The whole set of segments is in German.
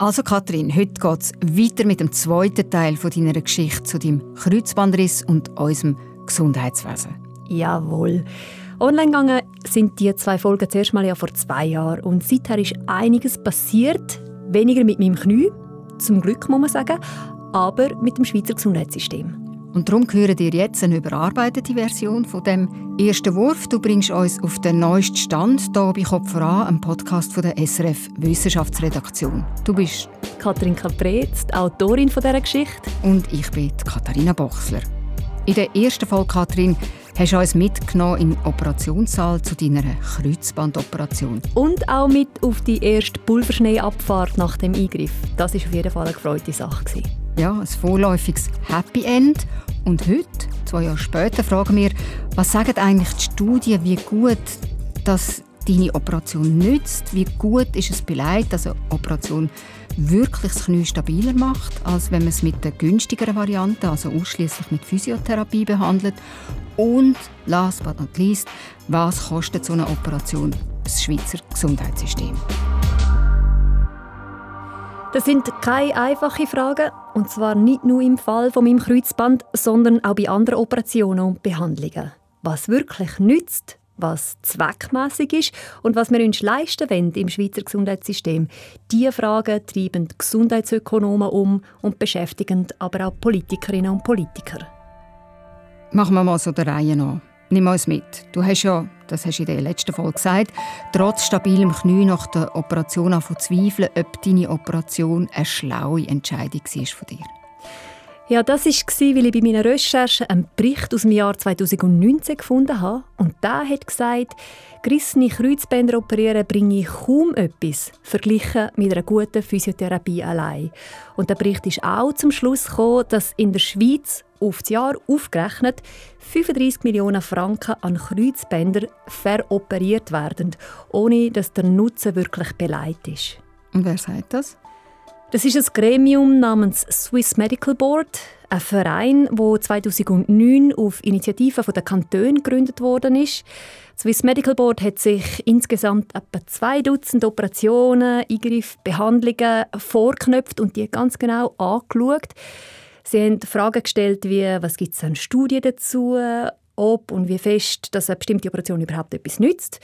Also Kathrin, heute geht es weiter mit dem zweiten Teil von deiner Geschichte zu deinem Kreuzbandriss und unserem Gesundheitswesen. Jawohl. Online gegangen sind die zwei Folgen zuerst mal ja vor zwei Jahren und seither ist einiges passiert. Weniger mit meinem Knie, zum Glück muss man sagen, aber mit dem Schweizer Gesundheitssystem. Und darum hören dir jetzt eine überarbeitete Version von dem ersten Wurf. Du bringst uns auf den neuesten Stand hier bei Kopf voran, einem Podcast von der SRF Wissenschaftsredaktion. Du bist Katrin Kapretz, die Autorin von dieser Geschichte. Und ich bin Katharina Bochsler. In der ersten Folge, Katrin, hast du uns mitgenommen in den Operationssaal zu deiner Kreuzbandoperation. Und auch mit auf die erste Pulverschneeabfahrt nach dem Eingriff. Das war auf jeden Fall eine gefreute Sache. Ja, ein vorläufiges Happy End. Und heute, zwei Jahre später, fragen wir, was sagen eigentlich die Studien, wie gut dass deine Operation nützt? Wie gut ist es beleidigt, dass eine Operation wirklich das Knie stabiler macht, als wenn man es mit der günstigeren Variante, also ausschließlich mit Physiotherapie behandelt? Und last but not least, was kostet so eine Operation das Schweizer Gesundheitssystem? Das sind keine einfachen Fragen, und zwar nicht nur im Fall von meinem Kreuzband, sondern auch bei anderen Operationen und Behandlungen. Was wirklich nützt, was zweckmäßig ist und was wir uns leisten wollen im Schweizer Gesundheitssystem. Diese Fragen treiben die Gesundheitsökonomen um und beschäftigen aber auch Politikerinnen und Politiker. Machen wir mal so der Reihe nach. Nimm uns mit. Du hast ja, das hast du in der letzten Folge gesagt, trotz stabilem Knie nach der Operation an zweifeln, ob deine Operation eine schlaue Entscheidung war von dir. Ja, das war, weil ich bei meiner Recherche einen Bericht aus dem Jahr 2019 gefunden habe. Und der hat gesagt, gerissene Kreuzbänder operieren bringe kaum etwas, verglichen mit einer guten Physiotherapie allein. Und der Bericht ist auch zum Schluss gekommen, dass in der Schweiz auf das Jahr aufgerechnet 35 Millionen Franken an Kreuzbändern veroperiert werden, ohne dass der Nutzen wirklich beleidigt ist. Und wer sagt das? Das ist ein Gremium namens Swiss Medical Board, ein Verein, der 2009 auf Initiative der Kantone gegründet worden ist. Das Swiss Medical Board hat sich insgesamt etwa zwei Dutzend Operationen, Eingriffe, Behandlungen vorknöpft und die ganz genau angeschaut. Sie haben Fragen gestellt wie, was gibt es an Studien dazu, ob und wie fest dass eine bestimmte Operation überhaupt etwas nützt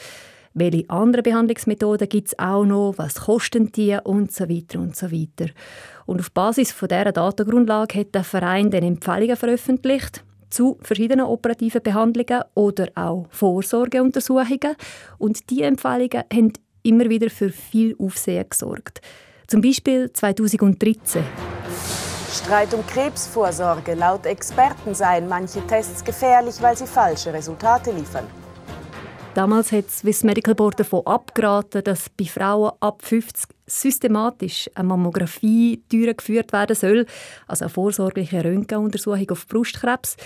welche anderen Behandlungsmethoden gibt es auch noch, was kosten die und so weiter und so weiter. Und auf Basis von dieser Datengrundlage hat der Verein dann Empfehlungen veröffentlicht zu verschiedenen operativen Behandlungen oder auch Vorsorgeuntersuchungen. Und diese Empfehlungen haben immer wieder für viel Aufsehen gesorgt. Zum Beispiel 2013. Streit um Krebsvorsorge. Laut Experten seien manche Tests gefährlich, weil sie falsche Resultate liefern. Damals hat das Swiss Medical Board davon abgeraten, dass bei Frauen ab 50 systematisch eine Mammographie durchgeführt werden soll, also eine vorsorgliche Röntgenuntersuchung auf Brustkrebs,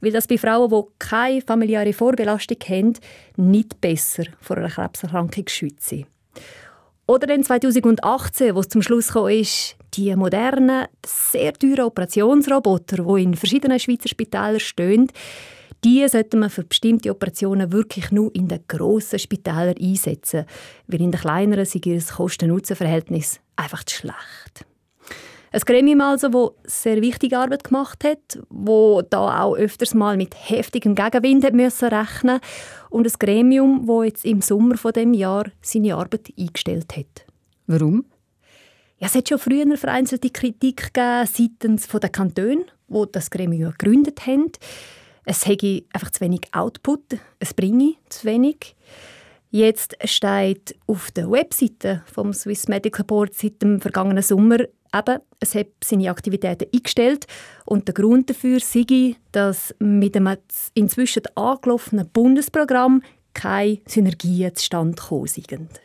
weil das bei Frauen, die keine familiäre Vorbelastung haben, nicht besser vor einer Krebserkrankung schützt. Oder dann 2018, wo es zum Schluss kam, ist, die modernen, sehr teuren Operationsroboter, die in verschiedenen Schweizer Spitälern stehen, die sollte man für bestimmte Operationen wirklich nur in den grossen Spitälern einsetzen, weil in den kleineren sei ihr Kosten-Nutzen-Verhältnis einfach zu schlecht. Ein Gremium also, das sehr wichtige Arbeit gemacht hat, wo da auch öfters mal mit heftigem Gegenwind hat müssen rechnen und ein Gremium, wo jetzt im Sommer von dem Jahr seine Arbeit eingestellt hat. Warum? Ja, es hat schon früher vereinzelte Kritik gegeben seitens der Kantone, wo das Gremium gegründet haben es hätte einfach zu wenig Output, es bringe zu wenig. Jetzt steht auf der Webseite vom Swiss Medical Board seit dem vergangenen Sommer eben, es hat seine Aktivitäten eingestellt und der Grund dafür sei, dass mit dem inzwischen angelaufenen Bundesprogramm keine Synergien zustande gekommen sind.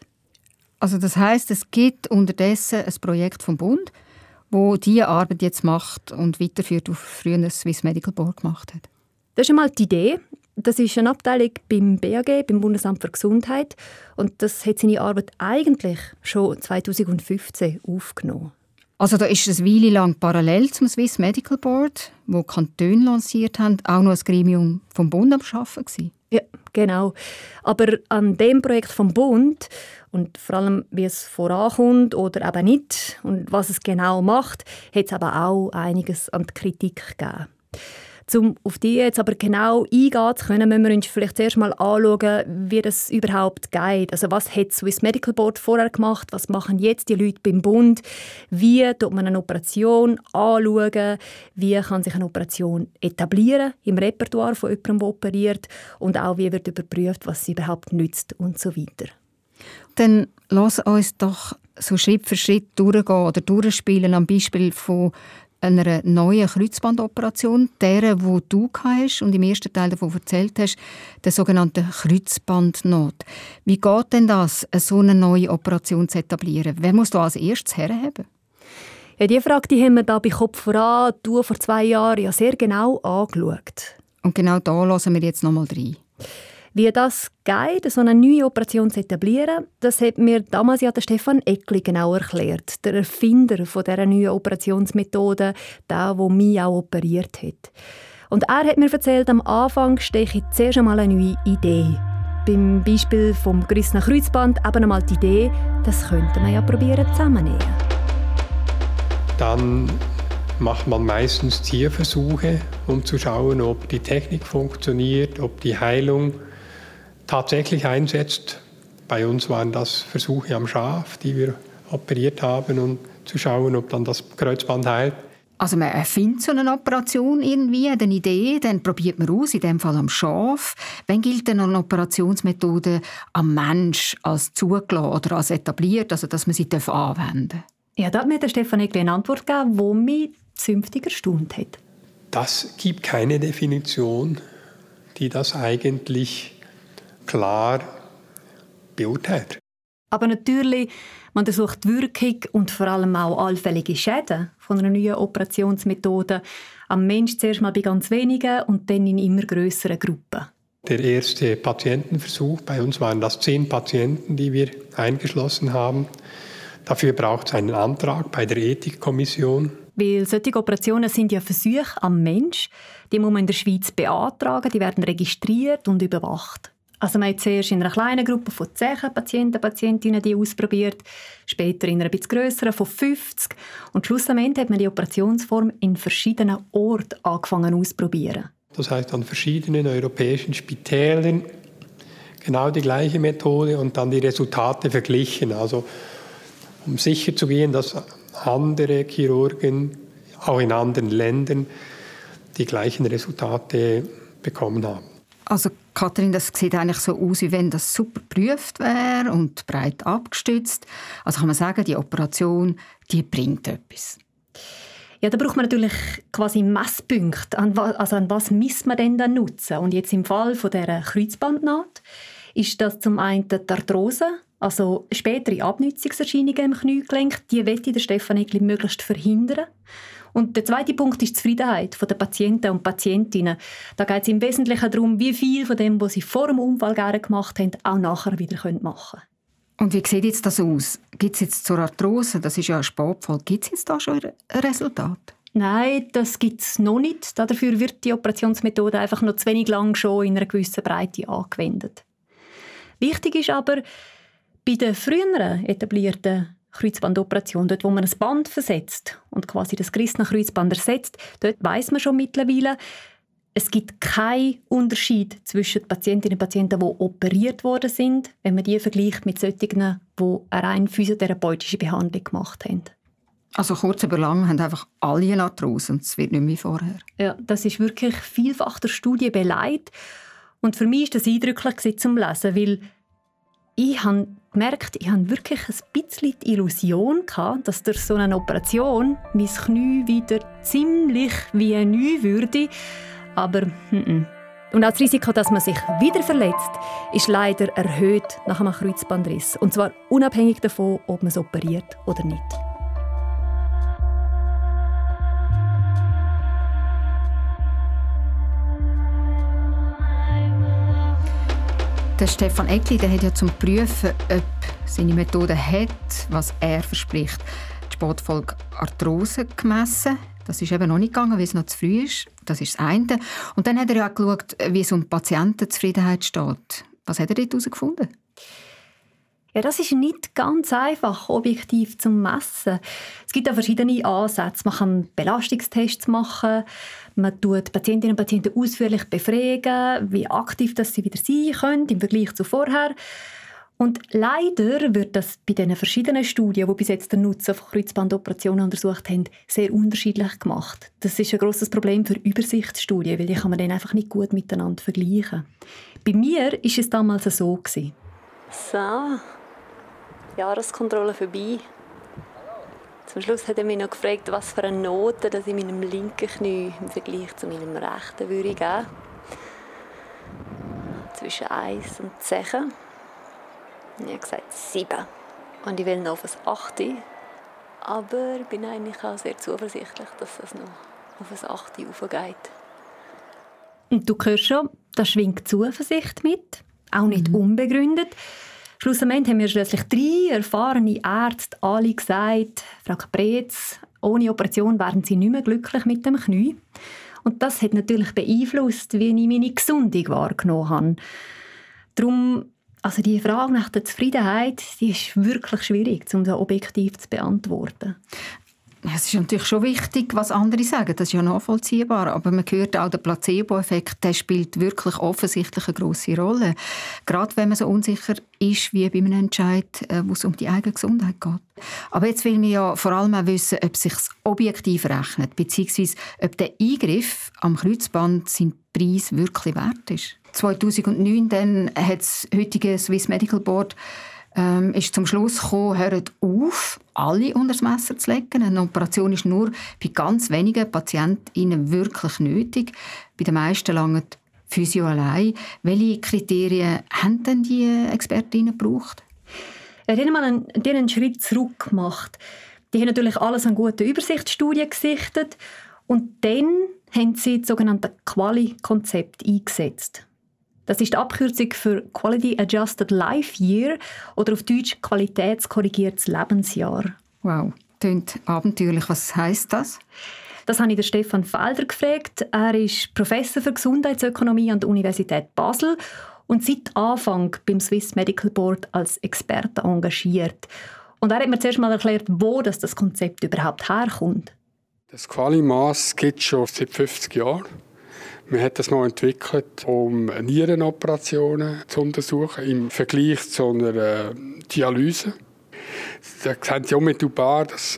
Also das heißt, es gibt unterdessen ein Projekt vom Bund, wo diese Arbeit jetzt macht und weiterführt, auf früher das Swiss Medical Board gemacht hat. Das ist einmal die Idee. Das ist eine Abteilung beim BAG, beim Bundesamt für Gesundheit. Und das hat seine Arbeit eigentlich schon 2015 aufgenommen. Also da ist es Weile lang parallel zum Swiss Medical Board, wo Kantone lanciert haben, auch noch ein Gremium vom Bund am gewesen. Ja, genau. Aber an dem Projekt vom Bund und vor allem, wie es vorankommt oder eben nicht und was es genau macht, hat es aber auch einiges an Kritik gegeben. Um auf die jetzt aber genau eingehen zu können, müssen wir uns vielleicht zuerst mal anschauen, wie das überhaupt geht. Also was hat Swiss Medical Board vorher gemacht? Was machen jetzt die Leute beim Bund? Wie tut man eine Operation anschauen? Wie kann sich eine Operation etablieren im Repertoire von jemandem, der operiert? Und auch, wie wird überprüft, was sie überhaupt nützt und so weiter. Dann lass uns doch so Schritt für Schritt durchgehen oder durchspielen am Beispiel von einer neuen Kreuzbandoperation, der, wo du hast und im ersten Teil davon erzählt hast, der sogenannten Kreuzbandnot. Wie geht denn das, so eine neue Operation zu etablieren? Wer muss da als erstes herhaben? Ja, diese Frage die haben wir da bei Kopf voran, du vor zwei Jahren ja sehr genau angeschaut. Und genau da lassen wir jetzt nochmal rein. Wie das geht, so eine neue Operation zu etablieren, das hat mir damals ja der Stefan Eckli genau erklärt, der Erfinder von dieser neuen Operationsmethode, der, der mich auch operiert hat. Und er hat mir erzählt, am Anfang steche ich zuerst einmal eine neue Idee. Beim Beispiel vom gerissenen Kreuzband eben einmal die Idee, das könnte man ja probieren zusammennähen. Dann macht man meistens Tierversuche, um zu schauen, ob die Technik funktioniert, ob die Heilung tatsächlich einsetzt. Bei uns waren das Versuche am Schaf, die wir operiert haben, um zu schauen, ob dann das Kreuzband heilt. Also man erfindet so eine Operation irgendwie, eine Idee, dann probiert man aus, in dem Fall am Schaf. Wann gilt denn eine Operationsmethode am Mensch als zugelassen oder als etabliert, also dass man sie anwenden darf? Ja, da hat mir der Stefan eine Antwort gegeben, die mich zünftig erstaunt hat. Das gibt keine Definition, die das eigentlich klar beurteilt. Aber natürlich, man untersucht die Wirkung und vor allem auch allfällige Schäden von einer neuen Operationsmethode am Mensch zuerst mal bei ganz wenigen und dann in immer größeren Gruppen. Der erste Patientenversuch, bei uns waren das zehn Patienten, die wir eingeschlossen haben. Dafür braucht es einen Antrag bei der Ethikkommission. Weil solche Operationen sind ja Versuche am Mensch. Die muss man in der Schweiz beantragen, die werden registriert und überwacht. Also man hat zuerst in einer kleinen Gruppe von 10 Patienten, Patientinnen die ausprobiert, später in einer etwas grösseren von 50 und schlussendlich hat man die Operationsform in verschiedenen Orten angefangen auszuprobieren. Das heißt an verschiedenen europäischen Spitälern genau die gleiche Methode und dann die Resultate verglichen. Also um sicher zu gehen, dass andere Chirurgen auch in anderen Ländern die gleichen Resultate bekommen haben. Also Kathrin, das sieht eigentlich so aus, wie wenn das super geprüft wäre und breit abgestützt. Also kann man sagen, die Operation, die bringt etwas. Ja, da braucht man natürlich quasi Messpunkte. An was, also an was misst man denn dann nutzen? Und jetzt im Fall von der Kreuzbandnaht ist das zum einen die Arthrose, also spätere Abnützungserscheinungen im Kniegelenk. Die möchte der Stefan Egli möglichst verhindern. Und der zweite Punkt ist die Zufriedenheit der Patienten und Patientinnen. Da geht es im Wesentlichen darum, wie viel von dem, was sie vor dem Unfall gerne gemacht haben, auch nachher wieder machen können. Und wie sieht jetzt das aus? Gibt es jetzt zur Arthrose, das ist ja ein Sportfall, gibt es jetzt da schon ein Resultat? Nein, das gibt es noch nicht. Dafür wird die Operationsmethode einfach noch zu wenig lang schon in einer gewissen Breite angewendet. Wichtig ist aber, bei den früheren etablierten Kreuzbandoperation, dort wo man ein Band versetzt und quasi das gerissene Kreuzband ersetzt, dort weiß man schon mittlerweile, es gibt keinen Unterschied zwischen Patientinnen und Patienten, die operiert worden sind, wenn man die vergleicht mit solchen, die eine rein physiotherapeutische Behandlung gemacht haben. Also kurz über lang haben einfach alle Arthrose und es wird nicht mehr wie vorher. Ja, das ist wirklich vielfach der Studie beleidigt. Und für mich war das eindrücklich zum Lesen, weil ich habe gemerkt, ich habe wirklich ein bisschen die Illusion gehabt, dass durch so eine Operation mein Knie wieder ziemlich wie neu würde. Aber mm -mm. Und auch das Risiko, dass man sich wieder verletzt, ist leider erhöht nach einem Kreuzbandriss. Und zwar unabhängig davon, ob man es operiert oder nicht. Der Stefan Eckli der hat ja zum Prüfen, ob seine Methode hat, was er verspricht, die Sportfolge Arthrose gemessen. Das ist eben noch nicht gegangen, weil es noch zu früh ist. Das ist das eine. Und dann hat er ja auch geschaut, wie es um Patientenzufriedenheit steht. Was hat er dort herausgefunden? Ja, das ist nicht ganz einfach, objektiv zu messen. Es gibt ja verschiedene Ansätze. Man kann Belastungstests machen, man tut Patientinnen und Patienten ausführlich befragen, wie aktiv das sie wieder sein können im Vergleich zu vorher. Und leider wird das bei den verschiedenen Studien, die bis jetzt den Nutzen von Kreuzbandoperationen untersucht haben, sehr unterschiedlich gemacht. Das ist ein großes Problem für Übersichtsstudien, weil die kann man dann einfach nicht gut miteinander vergleichen. Bei mir ist es damals so gewesen. So, Jahreskontrolle vorbei. Zum Schluss hat er mich noch gefragt, was für eine Note dass ich meinem linken Knie im Vergleich zu meinem rechten würde geben. Zwischen 1 und 10. Ich habe gesagt 7. Und ich will noch auf ein 8. Aber ich bin eigentlich auch sehr zuversichtlich, dass es noch auf ein 8 aufgeht. Und du hörst schon, da schwingt Zuversicht mit. Auch nicht mhm. unbegründet. Schlussendlich haben mir schließlich drei erfahrene Ärzte alle gesagt, Frau Kapretz, ohne Operation wären sie nicht mehr glücklich mit dem Knie. Und das hat natürlich beeinflusst, wie ich meine Gesundung wahrgenommen habe. Darum, also die Frage nach der Zufriedenheit, die ist wirklich schwierig, um das objektiv zu beantworten. Es ist natürlich schon wichtig, was andere sagen. Das ist ja nachvollziehbar. Aber man hört auch, der Placebo-Effekt spielt wirklich offensichtlich eine grosse Rolle. Gerade wenn man so unsicher ist wie bei einem Entscheid, äh, wo es um die eigene Gesundheit geht. Aber jetzt will man ja vor allem auch wissen, ob es sich objektiv rechnet, beziehungsweise ob der Eingriff am Kreuzband seinen Preis wirklich wert ist. 2009 dann hat das heutige Swiss Medical Board ähm, ist zum Schluss gekommen, hört auf, alle unter das Messer zu legen. Eine Operation ist nur bei ganz wenigen Patientinnen wirklich nötig. Bei den meisten langen Physio allein. Welche Kriterien haben denn die Expertinnen gebraucht? Ja, die haben mal einen, einen Schritt zurück gemacht. Die haben natürlich alles an guten Übersichtsstudien gesichtet und dann haben sie das sogenannte Quali-Konzept eingesetzt. Das ist die Abkürzung für Quality Adjusted Life Year oder auf Deutsch qualitätskorrigiertes Lebensjahr. Wow, klingt abenteuerlich. Was heißt das? Das habe ich den Stefan Felder gefragt. Er ist Professor für Gesundheitsökonomie an der Universität Basel und seit Anfang beim Swiss Medical Board als Experte engagiert. Und er hat mir zuerst mal erklärt, wo das, das Konzept überhaupt herkommt. Das Qualimaß gibt es schon seit 50 Jahren. Man hat das mal entwickelt, um Nierenoperationen zu untersuchen im Vergleich zu einer äh, Dialyse. Da sehen Sie unmittelbar, dass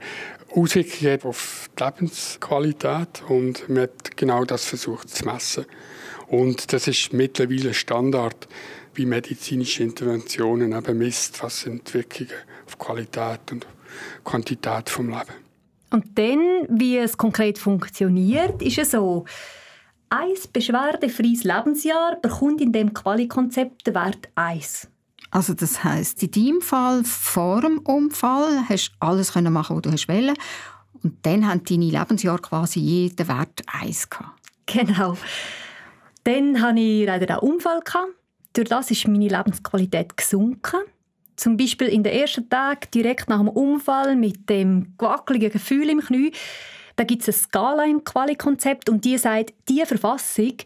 Auswirkungen auf die Lebensqualität und man hat genau das versucht zu messen. Und das ist mittlerweile Standard, wie medizinische Interventionen eben misst, was sind die Wirkungen auf Qualität und Quantität vom Leben. Und dann, wie es konkret funktioniert, ist es so, ein beschwerdefreies Lebensjahr bekommt in dem Quali-Konzept den Wert 1. Also das heißt, in deinem Fall vor dem Unfall hast du alles können machen, was du hast wollen. Und dann haben deine Lebensjahre quasi jeden Wert 1 gehabt. Genau. Dann hatte ich leider einen Unfall. Durch das ist meine Lebensqualität gesunken. Zum Beispiel in den ersten Tagen direkt nach dem Unfall mit dem gewackeligen Gefühl im Knie da gibt es eine Skala im Quali-Konzept und die sagt, diese Verfassung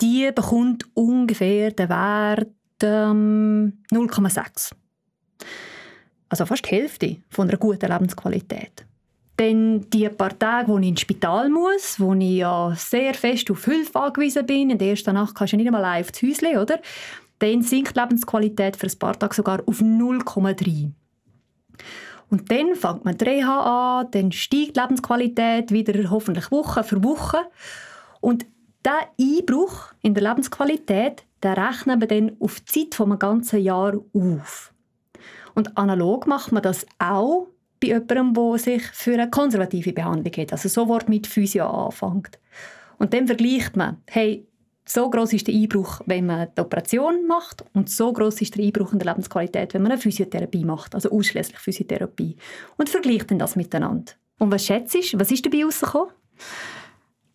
die bekommt ungefähr den Wert ähm, 0,6. Also fast die Hälfte von einer guten Lebensqualität. Dann die paar Tage, wo ich ins Spital muss, wo ich ja sehr fest auf Hilfe angewiesen bin. In der ersten Nacht kannst du nicht einmal live ins Häuschen, oder? Dann sinkt die Lebensqualität für ein paar Tage sogar auf 0,3. Und dann fängt man die Reha an, dann steigt die Lebensqualität wieder hoffentlich Woche für Woche. Und dieser Einbruch in der Lebensqualität, der rechnen wir dann auf die Zeit von einem ganzen Jahr auf. Und analog macht man das auch bei jemandem, der sich für eine konservative Behandlung hat, also sofort mit Physio anfängt. Und dann vergleicht man, hey, so groß ist der Einbruch, wenn man die Operation macht und so groß ist der Einbruch in der Lebensqualität, wenn man eine Physiotherapie macht, also ausschließlich Physiotherapie. Und vergleicht dann das miteinander. Und was schätzt du, was ist dabei rausgekommen?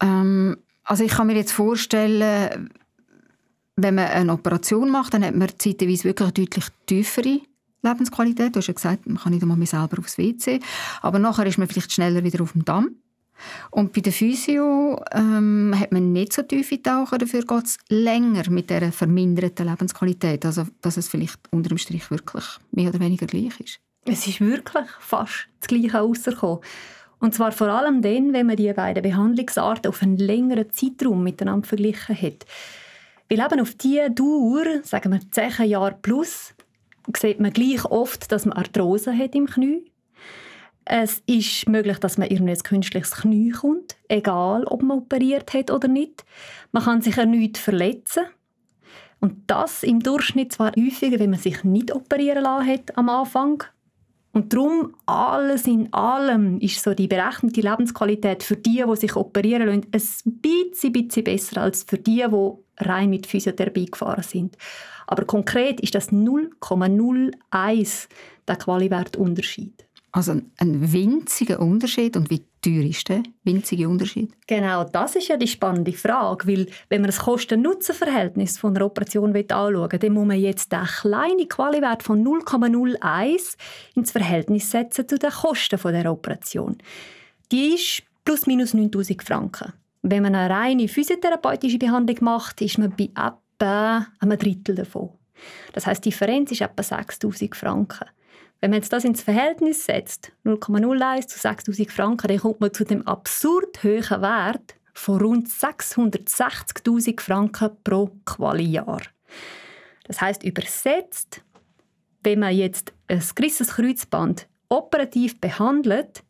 Ähm, also ich kann mir jetzt vorstellen, wenn man eine Operation macht, dann hat man zeitweise wirklich deutlich tiefere Lebensqualität. Du hast ja gesagt, man kann nicht einmal mehr selber aufs WC. Aber nachher ist man vielleicht schneller wieder auf dem Damm. Und bei der Physio ähm, hat man nicht so tiefe Tauchen, dafür geht es länger mit dieser verminderten Lebensqualität, also dass es vielleicht unter dem Strich wirklich mehr oder weniger gleich ist. Es ist wirklich fast das Gleiche herausgekommen. Und zwar vor allem dann, wenn man die beiden Behandlungsarten auf einen längeren Zeitraum miteinander verglichen hat. Weil eben auf diese Dauer, sagen wir 10 Jahre plus, sieht man gleich oft, dass man Arthrose hat im Knie. Es ist möglich, dass man irgendein künstliches Knie kommt, egal ob man operiert hat oder nicht. Man kann sich erneut verletzen. Und das im Durchschnitt zwar häufiger, wenn man sich nicht operieren lassen hat am Anfang, und darum, alles in allem ist so die berechnete Lebensqualität für die, die sich operieren lassen, ein bisschen, bisschen besser als für die, die rein mit Physiotherapie gefahren sind. Aber konkret ist das 0,01 der Qualiwertunterschied. Also ein winziger Unterschied. Und wie teuer ist der winzige Unterschied? Genau, das ist ja die spannende Frage. Weil wenn man das Kosten-Nutzen-Verhältnis von einer Operation anschauen dann muss man jetzt den kleinen Qualiwert von 0,01 ins Verhältnis setzen zu den Kosten der Operation. Die ist plus minus 9000 Franken. Wenn man eine reine physiotherapeutische Behandlung macht, ist man bei etwa einem Drittel davon. Das heißt, die Differenz ist etwa 6000 Franken. Wenn man jetzt das ins Verhältnis setzt, 0,01 zu 6'000 Franken, dann kommt man zu dem absurd hohen Wert von rund 660'000 Franken pro Quali-Jahr. Das heißt übersetzt, wenn man jetzt ein gerissenes Kreuzband operativ behandelt,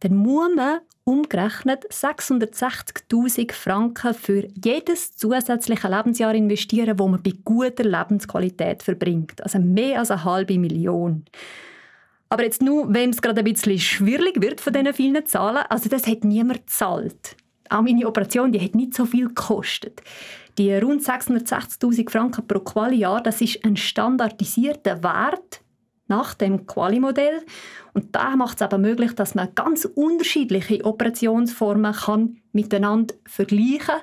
dann muss man umgerechnet 660.000 Franken für jedes zusätzliche Lebensjahr investieren, wo man bei guter Lebensqualität verbringt. Also mehr als eine halbe Million. Aber jetzt nur, wenn es gerade ein bisschen schwierig wird von diesen vielen Zahlen, also das hat niemand gezahlt. Auch meine Operation, die hat nicht so viel gekostet. Die rund 660.000 Franken pro Quali-Jahr, das ist ein standardisierter Wert nach dem Quali-Modell. Und da macht es aber möglich, dass man ganz unterschiedliche Operationsformen kann miteinander vergleichen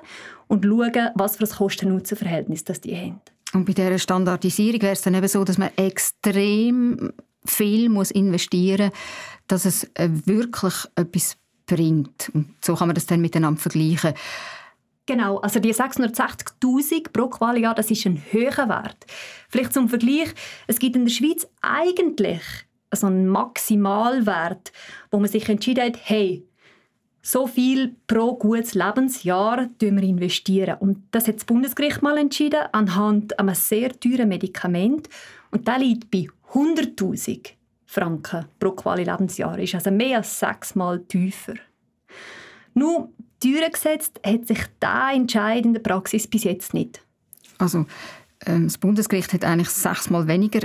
und schauen, was für ein Kosten-Nutzen-Verhältnis die haben. Und bei dieser Standardisierung wäre es dann eben so, dass man extrem viel muss investieren muss, dass es äh, wirklich etwas bringt. Und so kann man das dann miteinander vergleichen. Genau, also die 660'000 pro Qualijahr, das ist ein höherer Wert. Vielleicht zum Vergleich, es gibt in der Schweiz eigentlich so einen Maximalwert, wo man sich entschieden hat, hey, so viel pro gutes Lebensjahr wir investieren. Und das hat das Bundesgericht mal entschieden, anhand einem sehr teuren Medikament. Und der liegt bei 100'000 Franken pro Quali Lebensjahr. Ist also mehr als sechsmal tiefer. Nun, Türen gesetzt hat sich dieser Entscheid in der Praxis bis jetzt nicht. Also ähm, das Bundesgericht hat eigentlich sechsmal weniger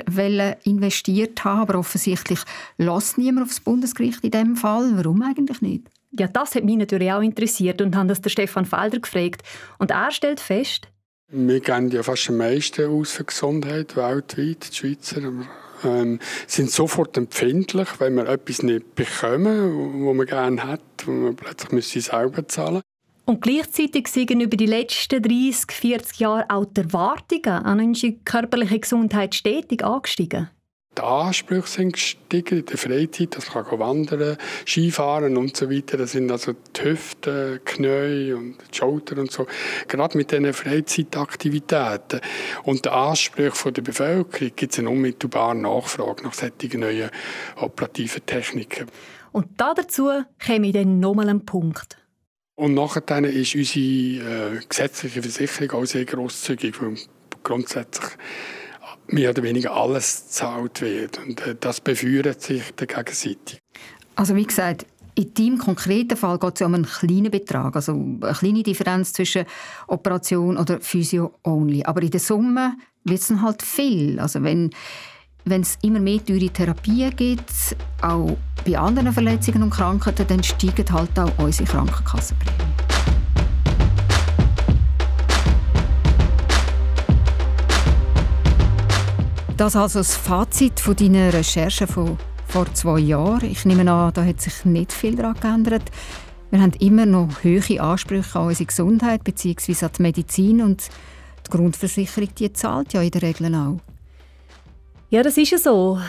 investiert haben, aber offensichtlich lässt niemand auf das Bundesgericht in diesem Fall. Warum eigentlich nicht? Ja, das hat mich natürlich auch interessiert und haben das der Stefan Felder gefragt. Und er stellt fest, wir geben ja fast am meisten aus für Gesundheit weltweit, die Schweizer ähm, sind sofort empfindlich, wenn wir etwas nicht bekommen, was man gerne hat, wo man plötzlich müsste selber zahlen und gleichzeitig sind über die letzten 30, 40 Jahre auch die Erwartungen an unsere körperliche Gesundheit stetig angestiegen. Die Ansprüche sind gestiegen in der Freizeit, das kann wandern, Skifahren und so weiter. Das sind also die Hüften, Knie und die Schultern und so. Gerade mit diesen Freizeitaktivitäten und den Ansprüchen der Bevölkerung gibt es eine unmittelbare Nachfrage nach solchen neuen operativen Techniken. Und dazu käme ich dann nochmal ein Punkt. Und nachher ist unsere äh, gesetzliche Versicherung auch sehr grosszügig, weil grundsätzlich mehr oder weniger alles gezahlt wird. Und äh, das befeuert sich gegenseitig. Also wie gesagt, in deinem konkreten Fall geht es ja um einen kleinen Betrag, also eine kleine Differenz zwischen Operation oder Physio-only. Aber in der Summe wird es dann halt viel. Also wenn wenn es immer mehr teure Therapien gibt, auch bei anderen Verletzungen und Krankheiten, dann steigen halt auch unsere Krankenkassenprämien. Das also das Fazit von deiner Recherche von vor zwei Jahren. Ich nehme an, da hat sich nicht viel daran geändert. Wir haben immer noch hohe Ansprüche an unsere Gesundheit bzw. an die Medizin und die Grundversicherung die zahlt ja in der Regel auch. Ja, das ist ja so.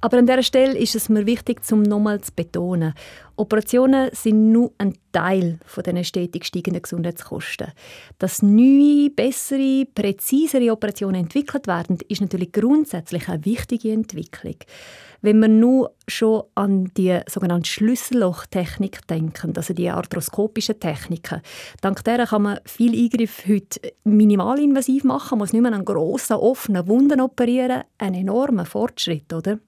Aber an dieser Stelle ist es mir wichtig, um nochmal zu betonen, Operationen sind nur ein Teil den stetig steigenden Gesundheitskosten. Dass neue, bessere, präzisere Operationen entwickelt werden, ist natürlich grundsätzlich eine wichtige Entwicklung. Wenn wir nur schon an die sogenannte Schlüssellochtechnik denken, also die arthroskopischen Techniken, dank der kann man viel Eingriff heute minimalinvasiv machen, muss nicht mehr an grossen, offenen Wunden operieren. Ein enormer Fortschritt, oder?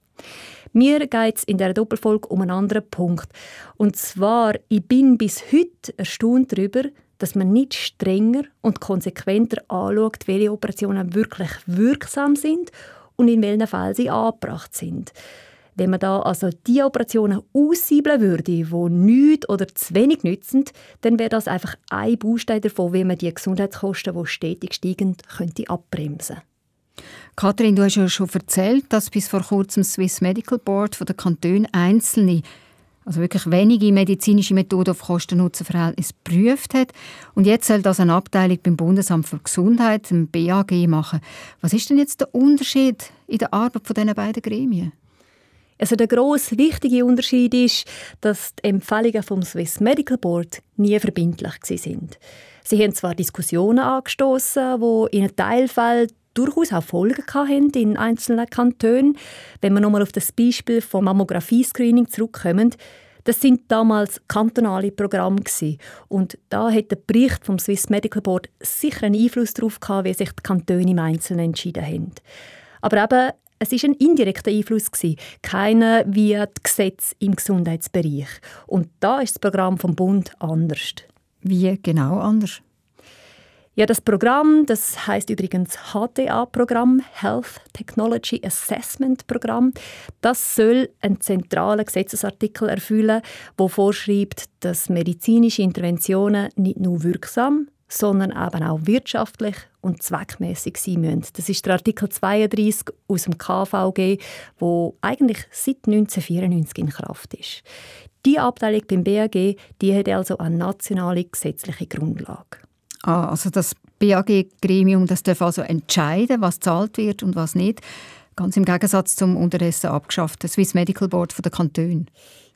Mir geht es in dieser Doppelfolge um einen anderen Punkt. Und zwar, ich bin bis heute erstaunt darüber, dass man nicht strenger und konsequenter anschaut, welche Operationen wirklich wirksam sind und in welchen Fällen sie angebracht sind. Wenn man da also die Operationen aussiebeln würde, die nichts oder zu wenig nützen, dann wäre das einfach ein Baustein davon, wie man die Gesundheitskosten, die stetig steigen, könnte abbremsen könnte. Kathrin, du hast ja schon erzählt, dass bis vor kurzem das Swiss Medical Board von der Kantone einzelne, also wirklich wenige medizinische Methoden auf Kosten-Nutzen-Verhältnis geprüft hat. Und jetzt soll das eine Abteilung beim Bundesamt für Gesundheit, dem BAG, machen. Was ist denn jetzt der Unterschied in der Arbeit von diesen beiden Gremien? Also der grosse wichtige Unterschied ist, dass die Empfehlungen vom Swiss Medical Board nie verbindlich sind. Sie haben zwar Diskussionen angestoßen, wo in einem Teilfall durchaus auch Folgen hatten in einzelnen Kantonen. Wenn wir nochmal auf das Beispiel vom Mammographie-Screening zurückkommen, das sind damals kantonale Programme und da hat der Bericht vom Swiss Medical Board sicher einen Einfluss darauf gehabt, wie sich die Kantone im Einzelnen entschieden haben. Aber eben, es ist ein indirekter Einfluss keiner wie die Gesetze im Gesundheitsbereich. Und da ist das Programm vom Bund anders. Wie genau anders? Ja, das Programm, das heißt übrigens HTA-Programm, Health Technology Assessment Programm. Das soll einen zentralen Gesetzesartikel erfüllen, wo vorschreibt, dass medizinische Interventionen nicht nur wirksam, sondern eben auch wirtschaftlich und zweckmäßig sein müssen. Das ist der Artikel 32 aus dem KVG, wo eigentlich seit 1994 in Kraft ist. Die Abteilung beim BAG, die hat also eine nationale gesetzliche Grundlage. Ah, also das BAG-Gremium, das darf also entscheiden, was zahlt wird und was nicht. Ganz im Gegensatz zum unterdessen abgeschafften Swiss Medical Board der Kantone.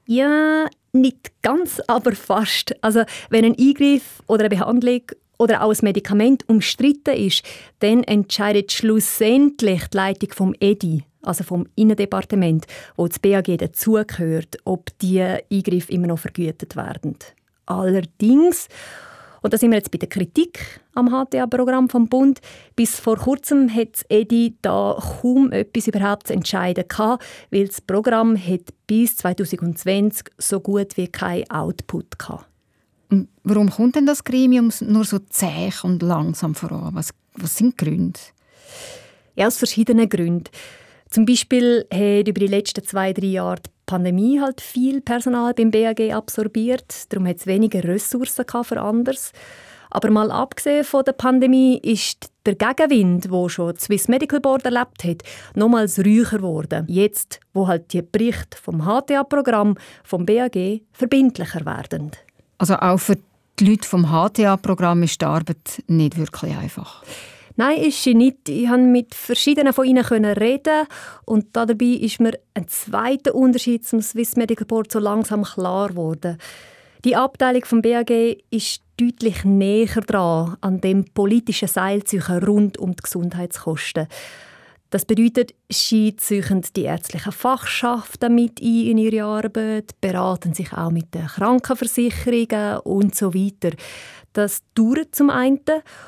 Ja, nicht ganz, aber fast. Also wenn ein Eingriff oder eine Behandlung oder auch ein Medikament umstritten ist, dann entscheidet schlussendlich die Leitung vom EDI, also vom Innendepartement, wo das BAG dazugehört, ob die Eingriffe immer noch vergütet werden. Allerdings und da sind wir jetzt bei der Kritik am HTA-Programm vom Bund. Bis vor kurzem hat Edi da kaum etwas überhaupt zu entscheiden gehabt, weil das Programm hat bis 2020 so gut wie kein Output. Und warum kommt denn das Gremium nur so zäh und langsam voran? Was, was sind die Gründe? Ja, aus verschiedenen Gründen. Zum Beispiel hat über die letzten zwei, drei Jahre die Pandemie halt viel Personal beim BAG absorbiert. Darum hat es weniger Ressourcen für anderes. Aber mal abgesehen von der Pandemie ist der Gegenwind, wo schon das Swiss Medical Board erlebt hat, nochmals ruhiger geworden. Jetzt, wo halt die Berichte vom HTA-Programm vom BAG verbindlicher werden. Also auch für die Leute vom HTA-Programm ist die Arbeit nicht wirklich einfach. Nein, ist sie nicht. Ich konnte mit verschiedenen von ihnen reden und dabei ist mir ein zweiter Unterschied zum Swiss Medical Board so langsam klar geworden. Die Abteilung vom BAG ist deutlich näher dran an dem politischen Seilzeichen rund um die Gesundheitskosten. Das bedeutet, sie ziehen die ärztlichen Fachschaften mit ein in ihre Arbeit, beraten sich auch mit den Krankenversicherungen und so weiter. Das dauert zum einen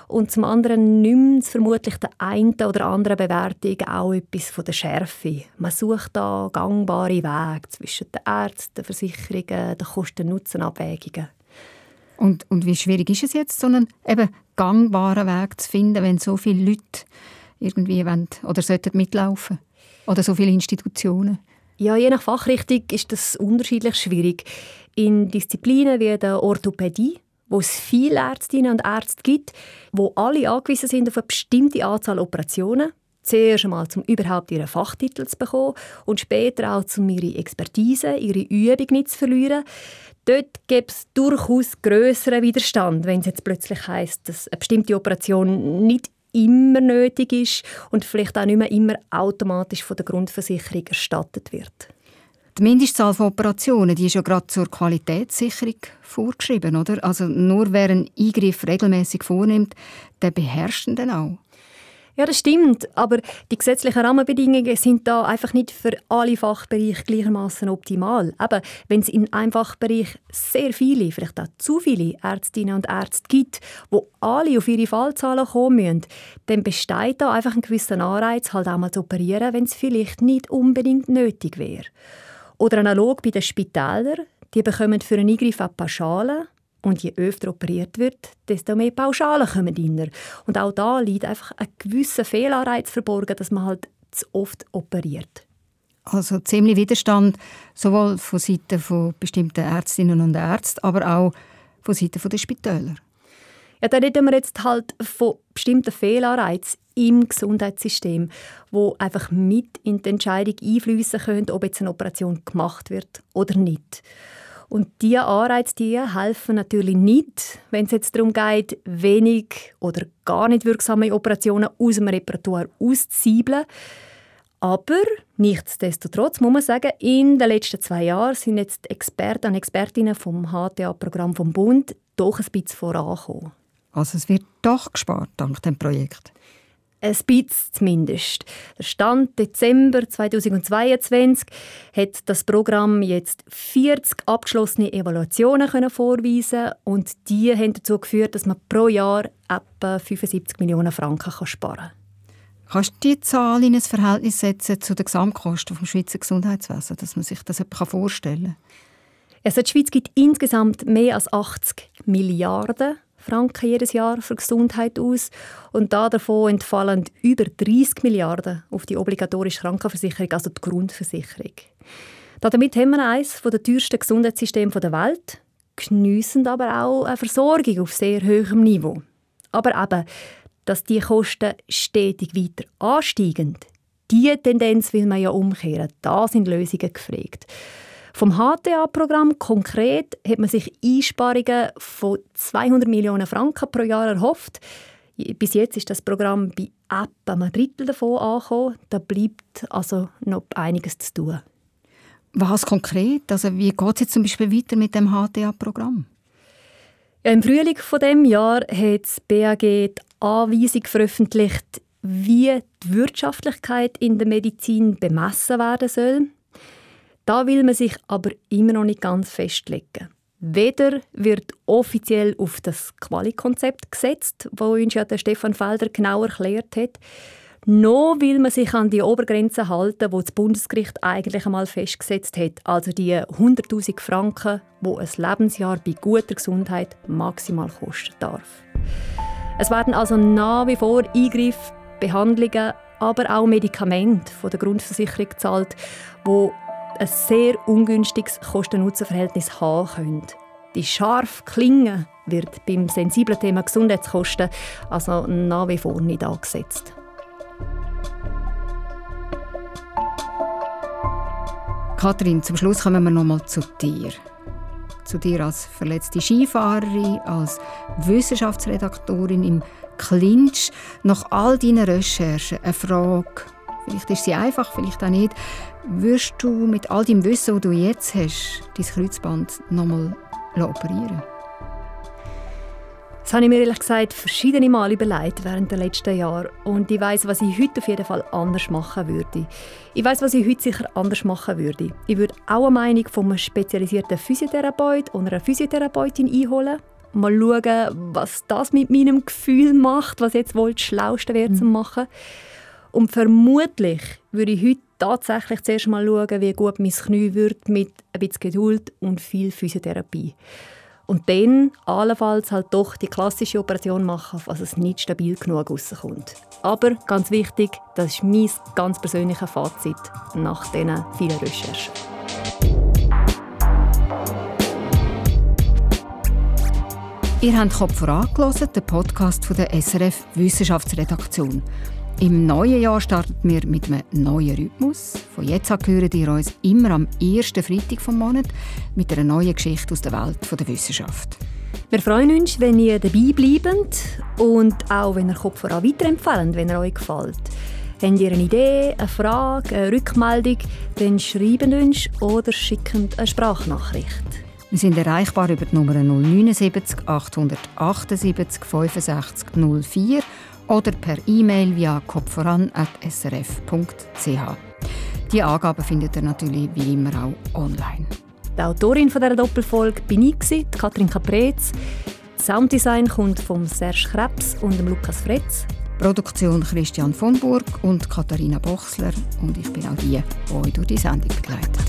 und zum anderen nimmt vermutlich der einen oder anderen Bewertung auch etwas von der Schärfe. Man sucht da gangbare Wege zwischen den Ärzten, den Versicherungen, den Kosten-Nutzen-Abwägungen. Und, und wie schwierig ist es jetzt, so einen eben gangbaren Weg zu finden, wenn so viele Leute irgendwie wollen oder sollten mitlaufen oder so viele Institutionen? Ja, je nach Fachrichtung ist das unterschiedlich schwierig. In Disziplinen wie der Orthopädie, wo es viele Ärztinnen und Ärzte gibt, wo alle angewiesen sind auf eine bestimmte Anzahl Operationen, zuerst einmal, um überhaupt ihren Fachtitel zu bekommen und später auch, um ihre Expertise, ihre Übung nicht zu verlieren. Dort gibt es durchaus größeren Widerstand, wenn es jetzt plötzlich heißt, dass eine bestimmte Operation nicht immer nötig ist und vielleicht auch nicht mehr immer automatisch von der Grundversicherung erstattet wird. Die Mindestzahl von Operationen die ist ja gerade zur Qualitätssicherung vorgeschrieben, oder? Also nur wer einen Eingriff regelmäßig vornimmt, der beherrscht ihn dann auch. Ja, das stimmt. Aber die gesetzlichen Rahmenbedingungen sind da einfach nicht für alle Fachbereiche gleichermaßen optimal. Eben, wenn es in einem Fachbereich sehr viele, vielleicht auch zu viele Ärztinnen und Ärzte gibt, wo alle auf ihre Fallzahlen kommen müssen, dann besteht da einfach ein gewisser Anreiz, halt auch mal zu operieren, wenn es vielleicht nicht unbedingt nötig wäre. Oder analog bei den Spitälern, die bekommen für einen Eingriff auch Pauschalen und je öfter operiert wird, desto mehr Pauschalen kommen rein. Und auch da liegt einfach ein gewisser Fehlanreiz verborgen, dass man halt zu oft operiert. Also ziemlich Widerstand, sowohl von Seiten von bestimmten Ärztinnen und Ärzten, aber auch von Seiten der Spitäler. Ja, da reden wir jetzt halt von bestimmten Fehlanreizen im Gesundheitssystem, wo einfach mit in die Entscheidung einfließen können, ob jetzt eine Operation gemacht wird oder nicht. Und diese Anreize die helfen natürlich nicht, wenn es jetzt darum geht, wenig oder gar nicht wirksame Operationen aus dem Repertoire auszusiebeln. Aber nichtsdestotrotz muss man sagen, in den letzten zwei Jahren sind jetzt Experten und Expertinnen vom HTA-Programm vom Bund doch ein bisschen vorangekommen. Also es wird doch gespart dank dem Projekt. Ein bisschen zumindest. Der Stand Dezember 2022 hat das Programm jetzt 40 abgeschlossene Evaluationen können vorweisen und die haben dazu geführt, dass man pro Jahr etwa 75 Millionen Franken sparen kann. Kannst du diese Zahl in ein Verhältnis setzen zu den Gesamtkosten des Schweizer Gesundheitswesens, dass man sich das vorstellen kann? Also die Schweiz gibt insgesamt mehr als 80 Milliarden Franken jedes Jahr für Gesundheit aus und da davon entfallen über 30 Milliarden auf die obligatorische Krankenversicherung, also die Grundversicherung. Damit haben wir eines der teuersten Gesundheitssysteme der Welt, geniessen aber auch eine Versorgung auf sehr hohem Niveau. Aber eben, dass die Kosten stetig weiter ansteigen, diese Tendenz will man ja umkehren. Da sind Lösungen gefragt. Vom HTA-Programm konkret hat man sich Einsparungen von 200 Millionen Franken pro Jahr erhofft. Bis jetzt ist das Programm bei etwa einem Drittel davon angekommen. Da bleibt also noch einiges zu tun. Was konkret? Also wie geht es jetzt zum Beispiel weiter mit dem HTA-Programm? Ja, Im Frühling von dem Jahr hat das BAG die Anweisung veröffentlicht, wie die Wirtschaftlichkeit in der Medizin bemessen werden soll. Da will man sich aber immer noch nicht ganz festlegen. Weder wird offiziell auf das Quali-Konzept gesetzt, wo uns ja der Stefan Felder genau erklärt hat, noch will man sich an die Obergrenze halten, wo das Bundesgericht eigentlich einmal festgesetzt hat, also die 100.000 Franken, wo ein Lebensjahr bei guter Gesundheit maximal kosten darf. Es werden also nach wie vor Eingriffe, Behandlungen, aber auch Medikamente von der Grundversicherung gezahlt, wo ein sehr ungünstiges Kosten-Nutzen-Verhältnis haben können. Die scharfe Klinge wird beim sensiblen Thema Gesundheitskosten also nach wie vor nicht angesetzt. Kathrin, zum Schluss kommen wir noch mal zu dir. Zu dir als verletzte Skifahrerin, als Wissenschaftsredaktorin im Clinch. Nach all deinen Recherchen eine Frage, vielleicht ist sie einfach, vielleicht auch nicht. Würdest du mit all dem Wissen, das du jetzt hast, dein Kreuzband nochmal operieren das habe ich mir ehrlich gesagt verschiedene Mal überlegt während der letzten Jahre. Und ich weiß, was ich heute auf jeden Fall anders machen würde. Ich weiß, was ich heute sicher anders machen würde. Ich würde auch eine Meinung von einem spezialisierten Physiotherapeut oder einer Physiotherapeutin einholen. Mal schauen, was das mit meinem Gefühl macht, was jetzt wohl das Schlauste wäre mhm. zu machen. Und vermutlich würde ich heute tatsächlich zuerst mal schauen, wie gut mein Knie wird mit ein bisschen Geduld und viel Physiotherapie. Und dann allenfalls halt doch die klassische Operation machen, falls es nicht stabil genug rauskommt. Aber ganz wichtig, das ist mein ganz persönliches Fazit nach diesen vielen Recherchen. Ihr habt Kopf vorangelassen, den Podcast von der SRF Wissenschaftsredaktion. Im neuen Jahr starten wir mit einem neuen Rhythmus. Von jetzt an hören ihr uns immer am ersten Freitag vom Monat mit einer neuen Geschichte aus der Welt der Wissenschaft. Wir freuen uns, wenn ihr dabei bleibt und auch, wenn ihr Kopf voran weiterempfehlt, wenn er euch gefällt. Habt ihr eine Idee, eine Frage, eine Rückmeldung, dann schreibt uns oder schickt eine Sprachnachricht. Wir sind erreichbar über die Nummer 079 878 65 04 oder per E-Mail via kopfvoran.srf.ch. Die Angaben findet ihr natürlich wie immer auch online. Die Autorin dieser Doppelfolge bin ich, Katrin Caprez. Das Sounddesign kommt von Serge Krebs und Lukas Fretz. Produktion Christian von Burg und Katharina Bochsler. Und ich bin auch die, die euch durch die Sendung begleitet